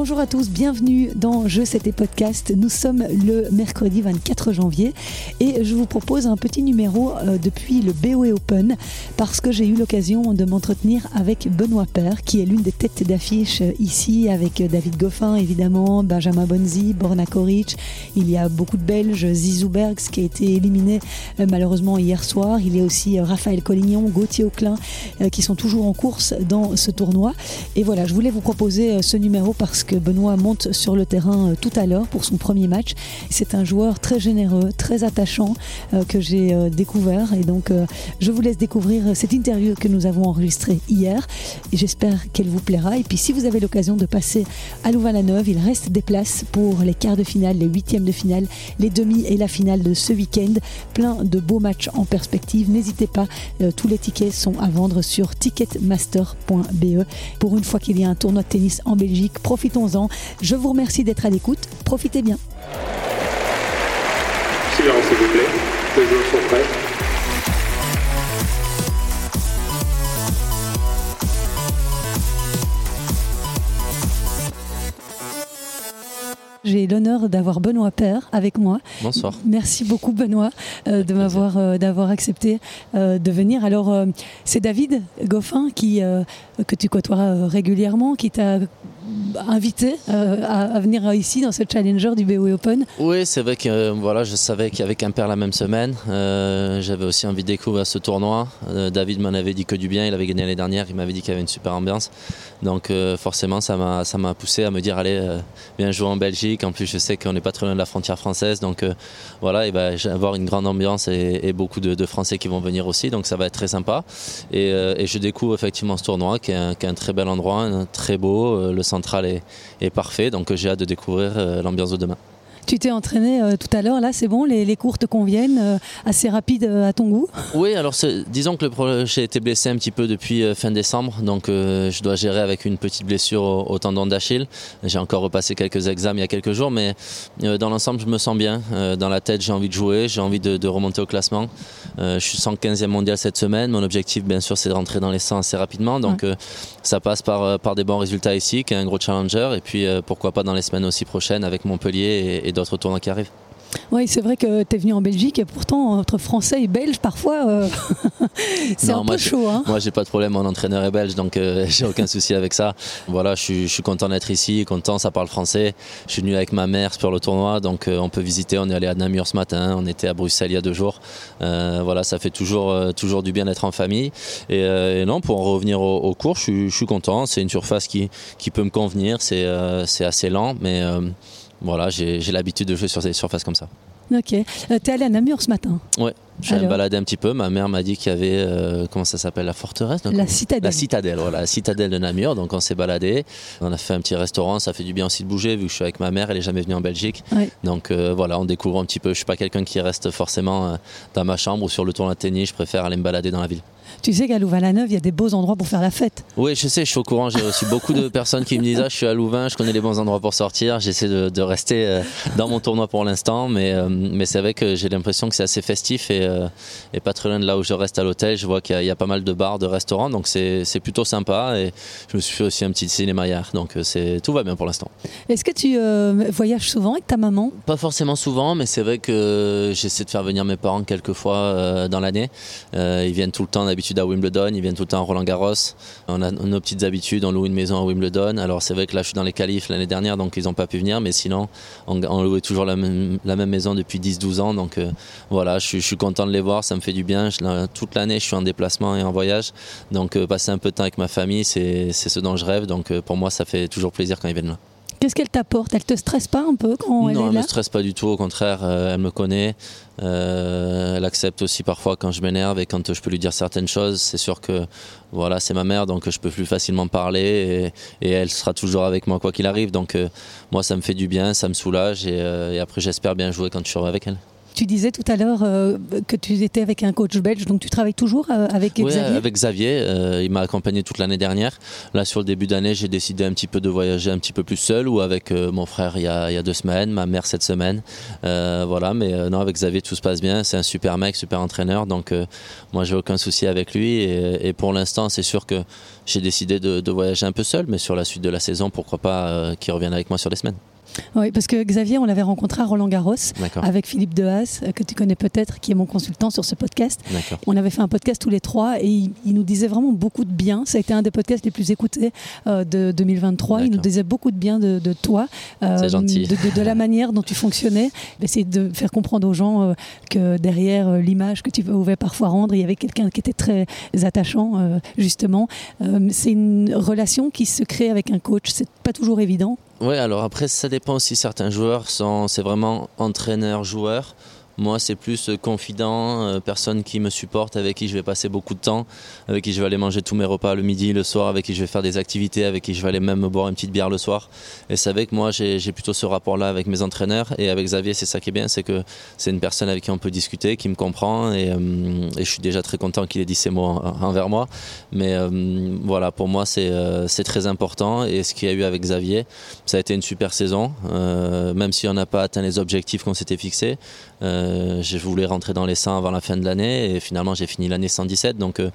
Bonjour à tous, bienvenue dans Je C'était Podcast. Nous sommes le mercredi 24 janvier et je vous propose un petit numéro euh, depuis le BOE Open parce que j'ai eu l'occasion de m'entretenir avec Benoît Père qui est l'une des têtes d'affiche ici avec David Goffin évidemment, Benjamin Bonzi, Borna Koric. Il y a beaucoup de Belges, Zizou Bergs qui a été éliminé euh, malheureusement hier soir. Il y a aussi euh, Raphaël Collignon, Gauthier Auclin qui sont toujours en course dans ce tournoi. Et voilà, je voulais vous proposer ce numéro parce que Benoît monte sur le terrain euh, tout à l'heure pour son premier match. C'est un joueur très généreux, très attachant euh, que j'ai euh, découvert et donc je vous laisse découvrir cette interview que nous avons enregistrée hier j'espère qu'elle vous plaira. Et puis si vous avez l'occasion de passer à Louvain-la-Neuve, il reste des places pour les quarts de finale, les huitièmes de finale, les demi et la finale de ce week-end. Plein de beaux matchs en perspective. N'hésitez pas, tous les tickets sont à vendre sur ticketmaster.be. Pour une fois qu'il y a un tournoi de tennis en Belgique, profitons-en. Je vous remercie d'être à l'écoute. Profitez bien. Silence, s'il vous plaît. Les joueurs sont prêts. J'ai l'honneur d'avoir Benoît Père avec moi. Bonsoir. Merci beaucoup Benoît euh, de m'avoir euh, d'avoir accepté euh, de venir. Alors c'est David Goffin qui que tu côtoies régulièrement qui t'a invité à, venir ici dans ce challenger du BOE Open Oui, c'est vrai que voilà, je savais avait qu'un père la même semaine. J'avais aussi envie de découvrir ce tournoi. David m'en avait dit que du bien. Il avait gagné l'année dernière. Il m'avait dit qu'il y avait une super ambiance. Donc forcément, ça m'a poussé à me dire allez, viens jouer en Belgique en plus, je sais qu'on n'est pas très loin de la frontière française. Donc euh, voilà, il va y avoir une grande ambiance et, beaucoup de, Français qui vont venir aussi. Donc ça va être très sympa. Et, euh, je découvre effectivement ce tournoi qui est un, très bel endroit, très beau. Euh, le central est, est parfait. Donc j'ai hâte de découvrir l'ambiance de demain. Tu t'es entraîné euh, tout à l'heure, là c'est bon, les, cours te conviennent, euh, assez rapides euh, à ton goût. Oui, alors disons que j'ai été blessé un petit peu depuis fin décembre, donc je dois gérer avec une petite blessure au, tendon d'Achille. J'ai encore repassé quelques examens il y a quelques jours, mais dans l'ensemble je me sens bien. dans la tête j'ai envie de jouer, j'ai envie de, remonter au classement. je suis 115e mondial cette semaine, mon objectif bien sûr c'est de rentrer dans les 100 assez rapidement, donc ça passe par, par des bons résultats ici, qui est un gros challenger, et puis pourquoi pas dans les semaines aussi prochaines avec Montpellier et, et d'autres tournois qui arrivent. Oui, c'est vrai que tu es venu en Belgique et pourtant, entre français et belge, parfois, euh, c'est un peu chaud. Hein moi, j'ai pas de problème, mon entraîneur est belge, donc euh, j'ai aucun souci avec ça. Voilà, je suis, content d'être ici, content, ça parle français. Je suis venu avec ma mère pour le tournoi, donc euh, on peut visiter. On est allé à Namur ce matin, on était à Bruxelles il y a deux jours. voilà, ça fait toujours, toujours du bien d'être en famille. Et, non, pour en revenir au, cours, je suis, content. C'est une surface qui, qui peut me convenir, c'est assez lent, mais voilà, j'ai l'habitude de jouer sur des surfaces comme ça. Ok. Euh, tu es allé à Namur ce matin Ouais, je suis allé me balader un petit peu. Ma mère m'a dit qu'il y avait, euh, comment ça s'appelle, la forteresse La citadelle. La citadelle, voilà, la citadelle de Namur. Donc on s'est baladé. On a fait un petit restaurant. Ça fait du bien aussi de bouger vu que je suis avec ma mère. Elle est jamais venue en Belgique. Donc euh, voilà, on découvre un petit peu. Je suis pas quelqu'un qui reste forcément dans ma chambre ou sur le tour de tennis. Je préfère aller me balader dans la ville. Tu sais qu'à Louvain-la-Neuve, il y a des beaux endroits pour faire la fête. Oui, je sais, je suis au courant. J'ai aussi beaucoup de personnes qui me disent ah, je suis à Louvain, je connais les bons endroits pour sortir. J'essaie de, rester euh, dans mon tournoi pour l'instant, mais, euh, mais c'est vrai que j'ai l'impression que c'est assez festif et, euh, et, pas très loin de là où je reste à l'hôtel. Je vois qu'il y, a pas mal de bars, de restaurants, donc c'est plutôt sympa. Et je me suis fait aussi un petit cinéma hier, donc tout va bien pour l'instant. Est-ce que tu voyages souvent avec ta maman? Pas forcément souvent, mais c'est vrai que j'essaie de faire venir mes parents quelques fois dans l'année. ils viennent tout le temps d'habitude à Wimbledon viennent tout le temps à Roland Garros. On a nos petites habitudes, on loue une maison à Wimbledon. Alors c'est vrai que là je suis dans les qualifs l'année dernière, donc ils n'ont pas pu venir, mais sinon on, on louait toujours la même, la même, maison depuis 10-12 ans. Donc euh, voilà, je, suis content de les voir, ça me fait du bien. toute l'année je suis en déplacement et en voyage, donc euh, passer un peu de temps avec ma famille, c'est ce dont je rêve. Donc euh, pour moi ça fait toujours plaisir quand ils viennent là. Qu'est-ce qu'elle t'apporte? Elle te stresse pas un peu quand elle est là Non, elle me stresse pas du tout. Au contraire, euh, elle me connaît. Euh, elle accepte aussi parfois quand je m'énerve et quand je peux lui dire certaines choses. C'est sûr que voilà, c'est ma mère, donc je peux plus facilement parler et, elle sera toujours avec moi quoi qu'il arrive. Donc euh, moi, ça me fait du bien, ça me soulage et, et après, j'espère bien jouer quand je serai avec elle. Tu disais tout à l'heure euh, que tu étais avec un coach belge, donc tu travailles toujours euh, avec Oui, Xavier? avec Xavier. euh, il m'a accompagné toute l'année dernière. Là, sur le début d'année, j'ai décidé un petit peu de voyager un petit peu plus seul ou avec euh, mon frère il y, a, il y a deux semaines, ma mère cette semaine. Voilà, mais non, avec Xavier, tout se passe bien. C'est un super mec, super entraîneur. Donc, moi, j'ai aucun souci avec lui. Et, et pour l'instant, c'est sûr que j'ai décidé de, de voyager un peu seul, mais sur la suite de la saison, pourquoi pas qu'il revienne avec moi sur les semaines. Oui, parce que Xavier, on l'avait rencontré à Roland Garros avec Philippe Dehaas, euh, que tu connais peut-être, qui est mon consultant sur ce podcast. On avait fait un podcast tous les trois et il, il nous disait vraiment beaucoup de bien. Ça a été un des podcasts les plus écoutés euh, de 2023. Il nous disait beaucoup de bien de, de toi, euh, gentil. De, de- de la manière dont tu fonctionnais. Essayer de faire comprendre aux gens euh, que derrière l'image que tu pouvais parfois rendre, il y avait quelqu'un qui était très attachant, justement. C'est une relation qui se crée avec un coach. C'est pas toujours évident. Oui, alors après, ça dépend aussi. Certains joueurs, sont, c'est vraiment entraîneur-joueur. Moi, c'est plus euh, confident, euh, personne qui me supporte, avec qui je vais passer beaucoup de temps, avec qui je vais aller manger tous mes repas le midi, le soir, avec qui je vais faire des activités, avec qui je vais aller même me boire une petite bière le soir. Et c'est avec moi, j'ai, plutôt ce rapport-là avec mes entraîneurs. Et avec Xavier, c'est ça qui est bien, c'est que c'est une personne avec qui on peut discuter, qui me comprend. Et, euh, je suis déjà très content qu'il ait dit ces mots en- envers moi. Mais voilà, pour moi, c'est, très important. Et ce qu'il y a eu avec Xavier, ça a été une super saison, même si on n'a pas atteint les objectifs qu'on s'était fixés. Je voulais rentrer dans les 100 avant la fin de l'année et finalement j'ai fini l'année 117. Donc euh,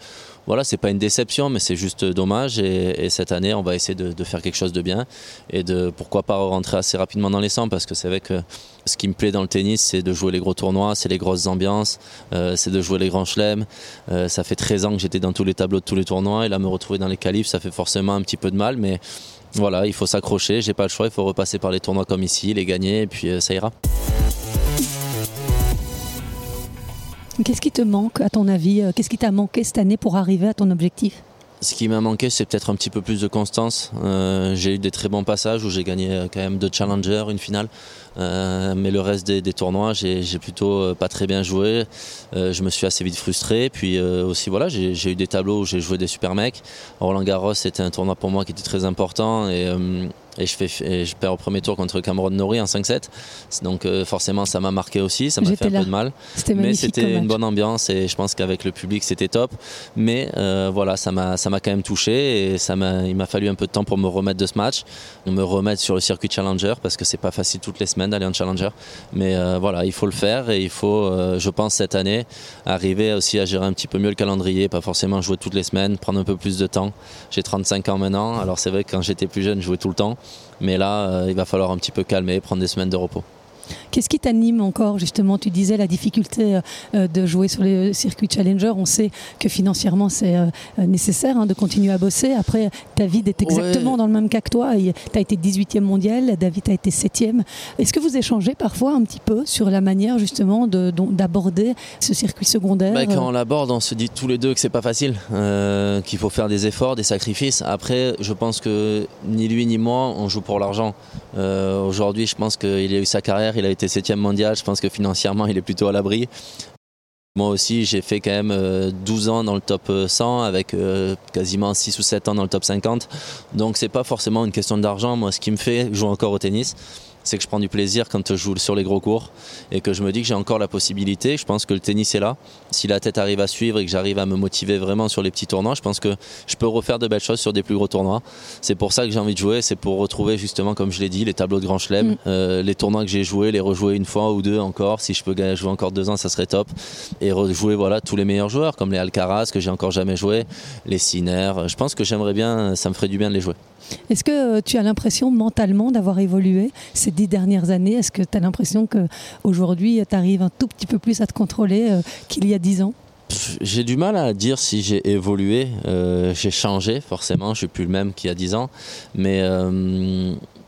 voilà, c'est pas une déception, mais c'est juste dommage. Et, et cette année, on va essayer de, faire quelque chose de bien et de pourquoi pas rentrer assez rapidement dans les 100 parce que c'est vrai que ce qui me plaît dans le tennis, c'est de jouer les gros tournois, c'est les grosses ambiances, euh, c'est de jouer les grands chelems. Euh, ça fait 13 ans que j'étais dans tous les tableaux de tous les tournois et là me retrouver dans les qualifs, ça fait forcément un petit peu de mal, mais voilà, il faut s'accrocher, j'ai pas le choix, il faut repasser par les tournois comme ici, les gagner et puis euh, ça ira. Qu'est-ce qui te manque, à ton avis Euh, Qu'est-ce qui t'a manqué cette année pour arriver à ton objectif? Ce qui m'a manqué, c'est peut-être un petit peu plus de constance. Euh, j'ai eu des très bons passages où j'ai gagné euh, quand même deux challengers, une finale. Euh, mais le reste des, des tournois, j'ai plutôt euh, pas très bien joué. Euh, je me suis assez vite frustré. Puis euh, aussi, voilà, j'ai eu des tableaux où j'ai joué des super mecs. Roland Garros, c'était un tournoi pour moi qui était très important. Et, et je, fais, et je perds au premier tour contre Cameron Norrie en 5-7. Donc euh, forcément, ça m'a marqué aussi. Ça m'a fait un là. peu de mal. Mais c'était une bonne ambiance et je pense qu'avec le public c'était top. Mais euh, voilà, ça m'a quand même touché et ça il m'a fallu un peu de temps pour me remettre de ce match, me remettre sur le circuit challenger parce que c'est pas facile toutes les semaines d'aller en challenger. Mais euh, voilà, il faut le faire et il faut, euh, je pense cette année, arriver aussi à gérer un petit peu mieux le calendrier, pas forcément jouer toutes les semaines, prendre un peu plus de temps. J'ai 35 ans maintenant, alors c'est vrai que quand j'étais plus jeune, je jouais tout le temps. Mais là, euh, il va falloir un petit peu calmer, prendre des semaines de repos. Qu'est-ce qui t'anime encore justement? Tu disais la difficulté euh, de jouer sur les circuits Challenger. On sait que financièrement c'est euh, nécessaire hein, de continuer à bosser. Après, David est exactement Ouais. dans le même cas que toi. Tu as été 18e mondial, David a été 7e. Est-ce que vous échangez parfois un petit peu sur la manière justement d'aborder ce circuit secondaire? Bah, quand on l'aborde, on se dit tous les deux que c'est pas facile, euh, qu'il faut faire des efforts, des sacrifices. Après, je pense que ni lui ni moi, on joue pour l'argent. Euh, Aujourd'hui, je pense qu'il a eu sa carrière, il a été septième mondial. Je pense que financièrement, il est plutôt à l'abri. Moi aussi, j'ai fait quand même euh, 12 ans dans le top 100 avec euh, quasiment 6 ou 7 ans dans le top 50. Donc c'est pas forcément une question d'argent. Moi, ce qui me fait jouer encore au tennis, c'est que je prends du plaisir quand je joue sur les gros cours et que je me dis que j'ai encore la possibilité. Je pense que le tennis est là. Si la tête arrive à suivre et que j'arrive à me motiver vraiment sur les petits tournois, je pense que je peux refaire de belles choses sur des plus gros tournois. C'est pour ça que j'ai envie de jouer, c'est pour retrouver justement, comme je l'ai dit, les tableaux de grand chelem, Mm. euh, les tournois que j'ai joués, les rejouer une fois ou deux encore. Si je peux jouer encore deux ans, ça serait top. Et rejouer voilà tous les meilleurs joueurs, comme les Alcaraz que j'ai encore jamais joué, les Sinner. Je pense que j'aimerais bien, ça me ferait du bien de les jouer. Est-ce que euh, tu as l'impression mentalement d'avoir évolué ces dix dernières années? Est-ce que tu as l'impression qu'aujourd'hui tu arrives un tout petit peu plus à te contrôler euh, qu'il y a dix ans? J'ai du mal à dire si j'ai évolué, Euh, j'ai changé forcément, je suis plus le même qu'il y a 10 ans, mais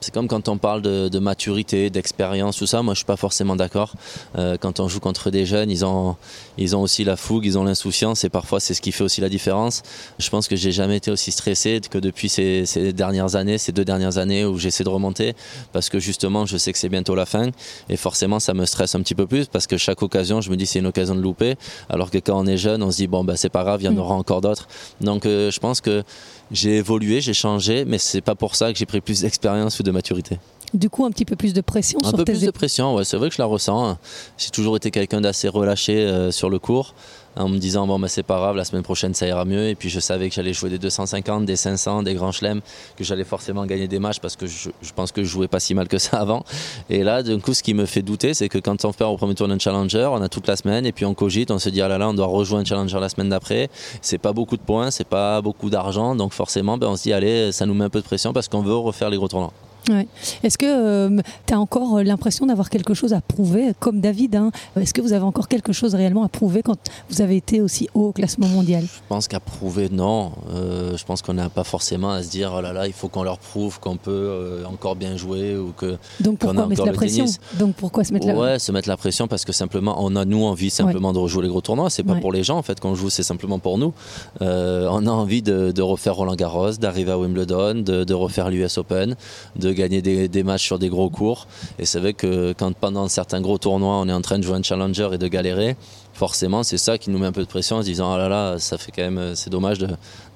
c'est comme quand on parle de, de maturité, d'expérience, tout ça, moi je suis pas forcément d'accord. Euh, quand on joue contre des jeunes, ils ont, ils ont aussi la fougue, ils ont l'insouciance et parfois c'est ce qui fait aussi la différence. Je pense que j'ai jamais été aussi stressé que depuis ces, ces dernières années, ces deux dernières années où j'essaie de remonter parce que justement je sais que c'est bientôt la fin et forcément ça me stresse un petit peu plus parce que chaque occasion je me dis c'est une occasion de louper alors que quand on est jeune on se dit bon bah c'est pas grave il y en Mm. aura encore d'autres donc euh, je pense que j'ai évolué j'ai changé mais c'est pas pour ça que j'ai pris plus d'expérience ou de maturité Du coup, un petit peu plus de pression un sur peu tes plus de pression, ouais, c'est vrai que je la ressens. J'ai toujours été quelqu'un d'assez relâché euh, sur le cours, en me disant bon bah c'est pas grave, la semaine prochaine ça ira mieux. Et puis je savais que j'allais jouer des 250, des 500, des grands chelems, que j'allais forcément gagner des matchs parce que je, je pense que je jouais pas si mal que ça avant. Et là, d'un coup, ce qui me fait douter, c'est que quand on perd au premier tour d'un challenger, on a toute la semaine et puis on cogite, on se dit ah là là, on doit rejoindre un challenger la semaine d'après. C'est pas beaucoup de points, c'est pas beaucoup d'argent, donc forcément, ben, on se dit allez, ça nous met un peu de pression parce qu'on veut refaire les gros tournois. Ouais. Est-ce que tu as encore euh, l'impression d'avoir quelque chose à prouver, comme David hein? Est-ce que vous avez encore quelque chose réellement à prouver quand vous avez été aussi haut au classement mondial? Je pense qu'à prouver, non. Euh, je pense qu'on n'a pas forcément à se dire oh là là, il faut qu'on leur prouve qu'on peut euh, encore bien jouer ou que. Donc pourquoi mettre encore la pression? tennis. Donc pourquoi se mettre la Ouais, se mettre la pression parce que simplement, on a nous envie simplement de rejouer les gros tournois. C'est pas Ouais. pour les gens en fait qu'on joue, c'est simplement pour nous. Euh, on a envie de, de refaire Roland Garros, d'arriver à Wimbledon, de, de refaire l'US Open, de gagner des, des matchs sur des gros cours. Et c'est vrai que quand pendant certains gros tournois, on est en train de jouer un challenger et de galérer. Forcément, c'est ça qui nous met un peu de pression en se disant ah là là, ça fait quand même, c'est dommage de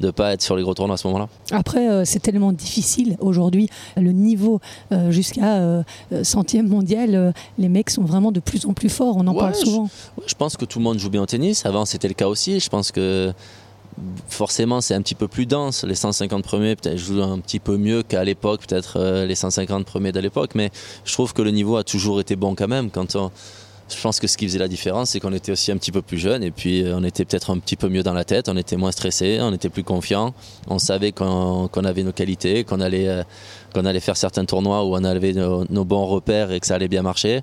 ne pas être sur les gros tournois à ce moment-là. Après, euh, c'est tellement difficile aujourd'hui. Le niveau euh, jusqu'à euh, euh, centième mondial, euh, les mecs sont vraiment de plus en plus forts. On en Ouais, parle je- souvent. Ouais, je pense que tout le monde joue bien au tennis. Avant, c'était le cas aussi. Je pense que forcément, c'est un petit peu plus dense. Les 150 premiers, peut-être, jouent un petit peu mieux qu'à l'époque, peut-être euh, les 150 premiers de l'époque. Mais je trouve que le niveau a toujours été bon quand même. Quand on- je pense que ce qui faisait la différence, c'est qu'on était aussi un petit peu plus jeune et puis euh, on était peut-être un petit peu mieux dans la tête, on était moins stressé, on était plus confiant, on savait qu'on avait nos qualités, qu'on allait, euh, qu'on allait faire certains tournois où on avait nos, nos bons repères et que ça allait bien marcher.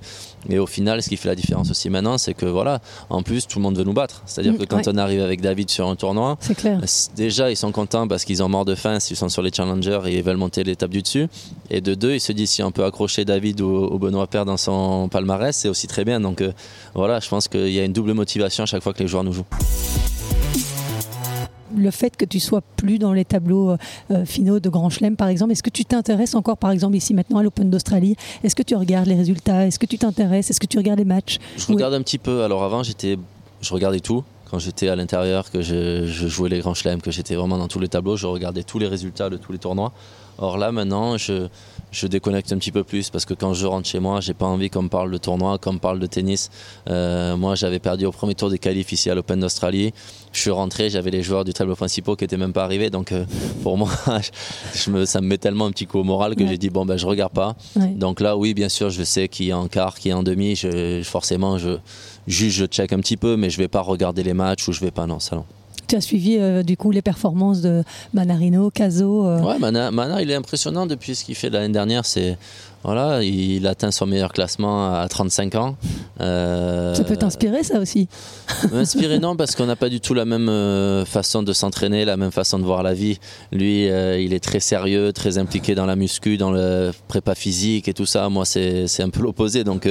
Et au final, ce qui fait la différence aussi maintenant, c'est que voilà, en plus, tout le monde veut nous battre. C'est-à-dire Mm, que quand ouais. on arrive avec David sur un tournoi, clair. Déjà, ils sont contents parce qu'ils ont mort de faim s'ils sont sur les challengers et ils veulent monter l'étape du dessus. Et de deux, ils se disent si on peut accrocher David ou, ou Benoît Père dans son palmarès, c'est aussi très bien. Donc euh, voilà, je pense qu'il y a une double motivation à chaque fois que les joueurs nous jouent. Le fait que tu sois plus dans les tableaux euh, finaux de Grand Chelem, par exemple, est-ce que tu t'intéresses encore, par exemple, ici maintenant à l'Open d'Australie? Est-ce que tu regardes les résultats? Est-ce que tu t'intéresses? Est-ce que tu regardes les matchs? Je Oui. regarde un petit peu. Alors avant, j'étais, je regardais tout. Quand j'étais à l'intérieur, que je, je jouais les grands chelems, que j'étais vraiment dans tous les tableaux, je regardais tous les résultats de tous les tournois. Or là, maintenant, je, je déconnecte un petit peu plus parce que quand je rentre chez moi, j'ai pas envie qu'on me parle de tournoi, qu'on me parle de tennis. Euh, moi, j'avais perdu au premier tour des qualifs ici à l'Open d'Australie. Je suis rentré, j'avais les joueurs du tableau principal qui étaient même pas arrivés. Donc euh, pour moi, je me, ça me met tellement un petit coup au moral que Ouais. j'ai dit bon ben je regarde pas. Ouais. Donc là, oui, bien sûr, je sais qui est en quart, qui est en demi. Je, forcément, je juge, je check un petit peu, mais je vais pas regarder les matchs ou je vais pas non, ça non. Tu as suivi euh, du coup les performances de Manarino, Caso euh, Ouais, Mana, Mana, il est impressionnant depuis ce qu'il fait l'année dernière. C'est voilà, il atteint son meilleur classement à 35 ans. Euh, Ça peut t'inspirer ça aussi M'inspirer non parce qu'on n'a pas du tout la même euh, façon de s'entraîner, la même façon de voir la vie. Lui, euh, il est très sérieux, très impliqué dans la muscu, dans le prépa physique et tout ça. Moi, c'est un peu l'opposé. Donc,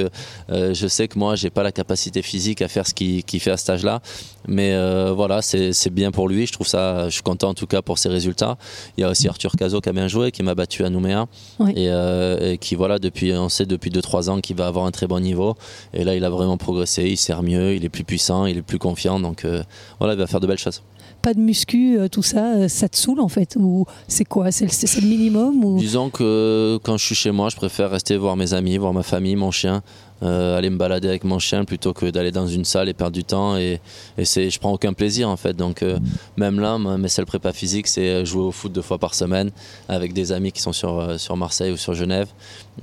je sais que moi, j'ai pas la capacité physique à faire ce qu'il fait à cet âge-là. Mais voilà, c'est bien pour lui. Je trouve ça, je suis content en tout cas pour ses résultats. Il y a aussi Arthur Cazot qui a bien joué, qui m'a battu à Nouméa et, et qui voilà depuis, on sait depuis 2-3 ans qu'il va avoir un très bon niveau. Et là, il a vraiment progressé. Il sert mieux, il est plus puissant, il est plus confiant. Donc euh, voilà, il va faire de belles choses. Pas de muscu, euh, tout ça, euh, ça te saoule en fait Ou c'est quoi C'est le, minimum ou... Disons que quand je suis chez moi, je préfère rester voir mes amis, voir ma famille, mon chien, euh, aller me balader avec mon chien plutôt que d'aller dans une salle et perdre du temps. Et, et c'est, je prends aucun plaisir en fait. Donc euh, même là, mes seules prépas physiques, c'est jouer au foot deux fois par semaine avec des amis qui sont sur, sur Marseille ou sur Genève.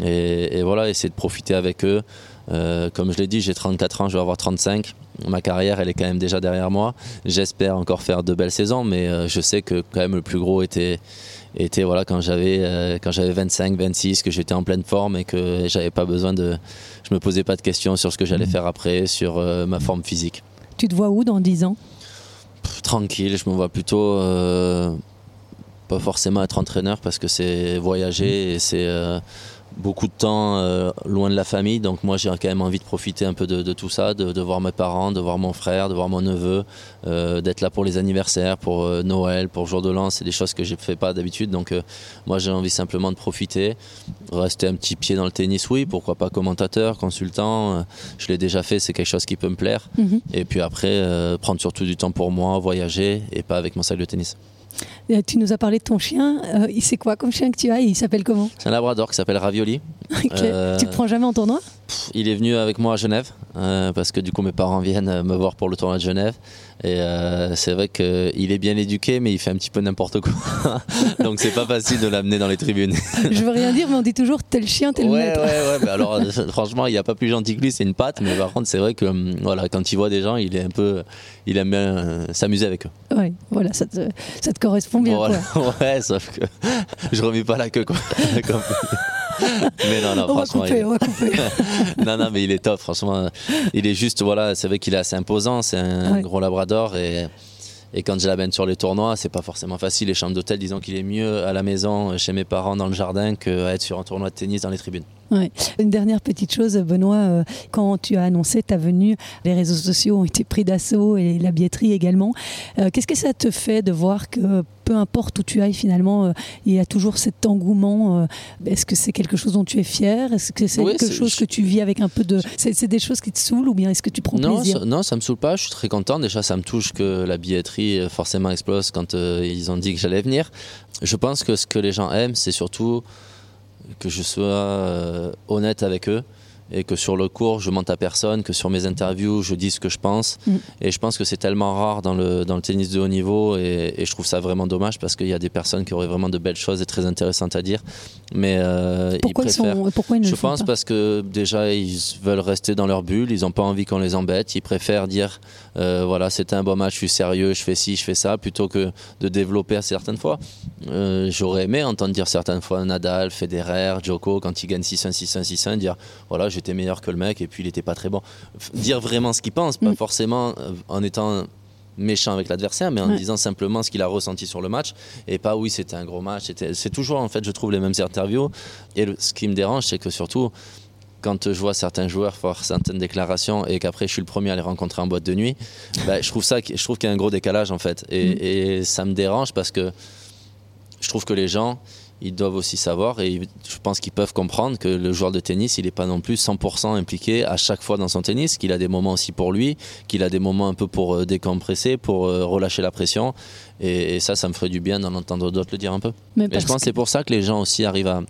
Et, et voilà, essayer de profiter avec eux. Euh, comme je l'ai dit, j'ai 34 ans, je vais avoir 35. Ma carrière, elle est quand même déjà derrière moi. J'espère encore faire de belles saisons, mais euh, je sais que quand même le plus gros était, était voilà quand j'avais euh, quand j'avais 25, 26, que j'étais en pleine forme et que j'avais pas besoin de, je me posais pas de questions sur ce que j'allais faire après, sur ma forme physique. Tu te vois où dans 10 ans? Pff, tranquille, je me vois plutôt pas forcément être entraîneur parce que c'est voyager et c'est beaucoup de temps euh, loin de la famille. Donc moi j'ai quand même envie de profiter un peu de, de tout ça, de, de voir mes parents, de voir mon frère, de voir mon neveu, euh, d'être là pour les anniversaires, pour euh, Noël, pour jour de l'an. C'est des choses que je ne fais pas d'habitude. Donc moi j'ai envie simplement de profiter, rester un petit pied dans le tennis, oui, pourquoi pas commentateur, consultant. je l'ai déjà fait, c'est quelque chose qui peut me plaire. Mhm. Et puis après, prendre surtout du temps pour moi, voyager et pas avec mon sac de tennis. Euh, Tu nous as parlé de ton chien. Euh, il- c'est quoi comme chien que tu as? Il s'appelle comment? C'est un labrador qui s'appelle Ravioli. Ok. Tu le prends jamais en tournoi il est venu avec moi à Genève euh, parce que du coup mes parents viennent euh, me voir pour le tournoi de Genève et euh, c'est vrai qu'il est bien éduqué mais il fait un petit peu n'importe quoi donc c'est pas facile de l'amener dans les tribunes. Je veux rien dire mais on dit toujours tel chien tel ouais, maître. Ouais ouais mais alors franchement il n'y a pas plus gentil que lui c'est une patte mais par contre c'est vrai que hum, voilà quand il voit des gens il est un peu il aime bien s'amuser avec eux. Ouais voilà ça te, ça te correspond bien quoi. Ouais sauf que je remets pas la queue quoi. Mais non, non, on franchement. Va couper, il... on va couper. non, non, mais il est top, franchement. Il est juste, voilà, c'est vrai qu'il est assez imposant, c'est un Ouais. gros labrador et. Et quand je l'amène sur les tournois, c'est pas forcément facile. Les chambres d'hôtel, disons qu'il est mieux à la maison, chez mes parents, dans le jardin, qu'à être sur un tournoi de tennis dans les tribunes. Ouais. Une dernière petite chose, Benoît, euh, quand tu as annoncé ta venue, les réseaux sociaux ont été pris d'assaut et la billetterie également. Euh, Qu'est-ce que ça te fait de voir que peu importe où tu ailles finalement, euh, il y a toujours cet engouement Est-ce que c'est quelque chose dont tu es fier Est-ce que c'est Oui, quelque chose que tu vis avec un peu de... C'est des choses qui te saoulent ou bien est-ce que tu prends Non plaisir? ça, non, ça me saoule pas. Je suis très content. Déjà, ça me touche que la billetterie forcément explose quand ils ont dit que j'allais venir. Je pense que ce que les gens aiment, c'est surtout que je sois euh, honnête avec eux et que sur le cours, je mente à personne, que sur mes interviews, je dis ce que je pense. Mm. Et je pense que c'est tellement rare dans le, dans le tennis de haut niveau et, et je trouve ça vraiment dommage parce qu'il y a des personnes qui auraient vraiment de belles choses et très intéressantes à dire. Mais euh, Pourquoi ils ils, préfèrent. sont, pourquoi ils ne Je le font pense pas parce que déjà ils veulent rester dans leur bulle, ils n'ont pas envie qu'on les embête, ils préfèrent dire euh, voilà c'était un bon match, je suis sérieux, je fais ci, je fais ça, plutôt que de développer certaines fois. Euh, J'aurais aimé entendre dire certaines fois Nadal, Federer, Djoko quand ils gagnent 6-1, 6-1, 6-1, dire voilà j'étais meilleur que le mec et puis il était pas très bon. Dire vraiment ce qu'ils pensent, pas Mm. forcément euh, en étant méchant avec l'adversaire, mais en Ouais. disant simplement ce qu'il a ressenti sur le match et pas oui c'était un gros match. C'est toujours en fait je trouve les mêmes interviews et le- ce qui me dérange c'est que surtout quand je vois certains joueurs faire certaines déclarations et qu'après je suis le premier à les rencontrer en boîte de nuit, bah, je trouve ça, que- je trouve qu'il y a un gros décalage en fait et, Mm. et ça me dérange parce que je trouve que les gens ils doivent aussi savoir et je pense qu'ils peuvent comprendre que le joueur de tennis il n'est pas non plus 100% impliqué à chaque fois dans son tennis qu'il a des moments aussi pour lui qu'il a des moments un peu pour euh, décompresser pour euh, relâcher la pression. Et, et ça ça me ferait du bien d'en entendre d'autres le dire un peu. Mais et je pense que- c'est pour ça que les gens aussi arrivent à,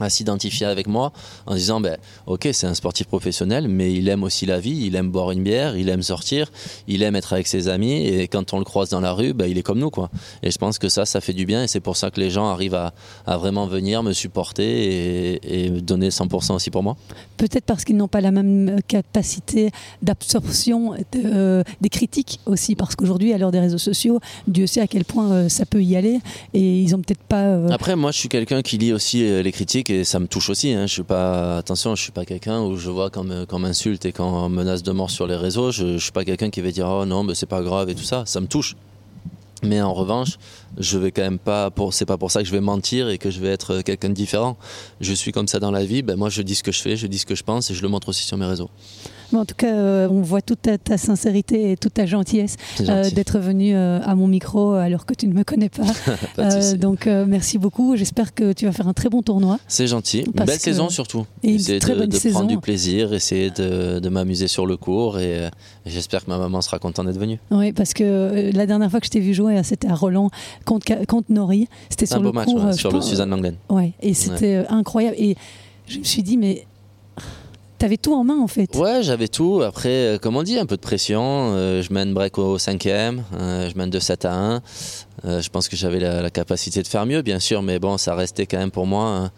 à s'identifier avec moi en disant ben, ok c'est un sportif professionnel mais il aime aussi la vie il aime boire une bière il aime sortir il aime être avec ses amis et quand on le croise dans la rue ben, il est comme nous quoi et je pense que ça ça fait du bien et c'est pour ça que les gens arrivent à, à vraiment venir me supporter et, et me donner 100% aussi pour moi Peut-être parce qu'ils n'ont pas la même capacité d'absorption de- euh, des critiques aussi, parce qu'aujourd'hui, à l'heure des réseaux sociaux, Dieu sait à quel point euh, ça peut y aller, et ils ont peut-être pas. euh, Après, moi, je suis quelqu'un qui lit aussi les critiques et ça me touche aussi. Hein. Je suis pas, attention, je suis pas quelqu'un où je vois qu'on me- qu'on m'insulte et qu'on me menace de mort sur les réseaux. Je, je suis pas quelqu'un qui va dire oh non, mais c'est pas grave et tout ça. Ça me touche. Mais en revanche, je vais quand même pas pour c'est pas pour ça que je vais mentir et que je vais être quelqu'un de différent. Je suis comme ça dans la vie, ben moi je dis ce que je fais, je dis ce que je pense et je le montre aussi sur mes réseaux. Mais en tout cas, euh, on voit toute ta, ta sincérité et toute ta gentillesse euh, d'être venu euh, à mon micro alors que tu ne me connais pas. Donc merci beaucoup. J'espère que tu vas faire un très bon tournoi. C'est gentil. Une belle que- saison surtout. Et une essayer très de, bonne de saison. prendre du plaisir, essayer de, de m'amuser sur le cours et, j'espère que ma maman sera contente d'être venue. Oui, parce que la dernière fois que je t'ai vu jouer, c'était à Roland contre, contre Nori. C'était C'est sur un le beau match cours, ouais, je sur le Suzanne Langlen. Ouais, et c'était incroyable. Et je me suis dit, mais t'avais tout en main en fait. Ouais, j'avais tout. Après, euh, comme on dit, un peu de pression. Euh, je mène break au cinquième. Euh, je mène de 7 à 1. Euh, je pense que j'avais la, capacité de faire mieux, bien sûr. Mais bon, ça restait quand même pour moi un,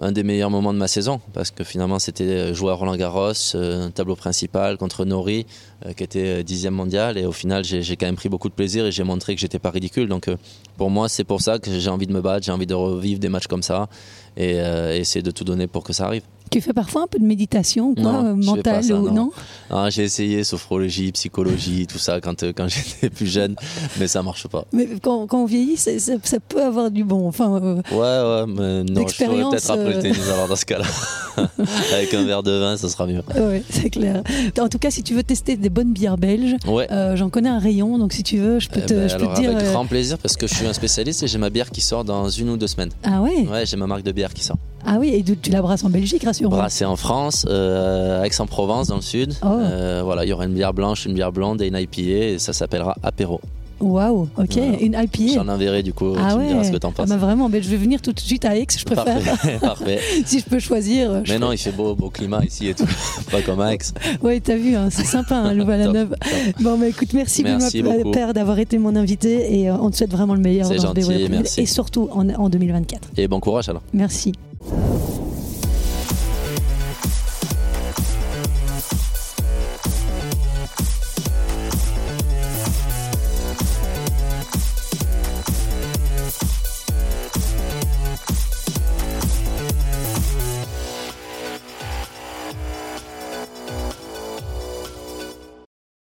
un des meilleurs moments de ma saison. Parce que finalement, c'était jouer à Roland Garros, euh, un tableau principal contre Nori, euh, qui était euh, dixième mondial. Et au final, j'ai quand même pris beaucoup de plaisir et j'ai montré que j'étais pas ridicule. Donc euh, pour moi, c'est pour ça que j'ai envie de me battre. J'ai envie de revivre des matchs comme ça. Et euh, essayer de tout donner pour que ça arrive. Tu fais parfois un peu de méditation, quoi, Non, euh, mentale ça, ou non. non Ah, j'ai essayé sophrologie, psychologie, tout ça quand, euh, quand j'étais plus jeune, mais ça marche pas. Mais quand, quand on vieillit, ça peut avoir du bon. Enfin, euh, Ouais, ouais, mais non, je peut-être après euh, le tennis alors dans ce cas-là. Avec un verre de vin, ça sera mieux. ouais, c'est clair. En tout cas, si tu veux tester des bonnes bières belges, Ouais. euh, j'en connais un rayon, donc si tu veux, je peux Eh te, ben, je peux alors te dire. avec euh, grand plaisir parce que je suis un spécialiste et j'ai ma bière qui sort dans une ou deux semaines. Ah ouais, Ouais, j'ai ma marque de bière qui sort. Ah oui, et tu, tu la brasses en Belgique, rassure-moi. Brassée en France, euh, Aix-en-Provence dans le sud. Oh. Euh, voilà, il y aura une bière blanche, une bière blonde et une IPA et ça s'appellera Apéro. Waouh, ok, Voilà. une IPA. J'en enverrai du coup, Ah tu me diras ouais, ce que t'en Ah penses. bah vraiment, ben, je vais venir tout de suite à Aix, je préfère. Parfait, parfait. si je peux choisir. je Mais non, il fait beau, beau climat ici et tout. Pas comme à Aix. Ouais, t'as vu, hein, c'est sympa, hein, Louvain-la-Neuve. Bon, bah écoute, merci, Merci Benoît. Père d'avoir été mon invité et euh, on te souhaite vraiment le meilleur C'est gentil, merci. et surtout en, en 2024. Et bon courage alors. Merci.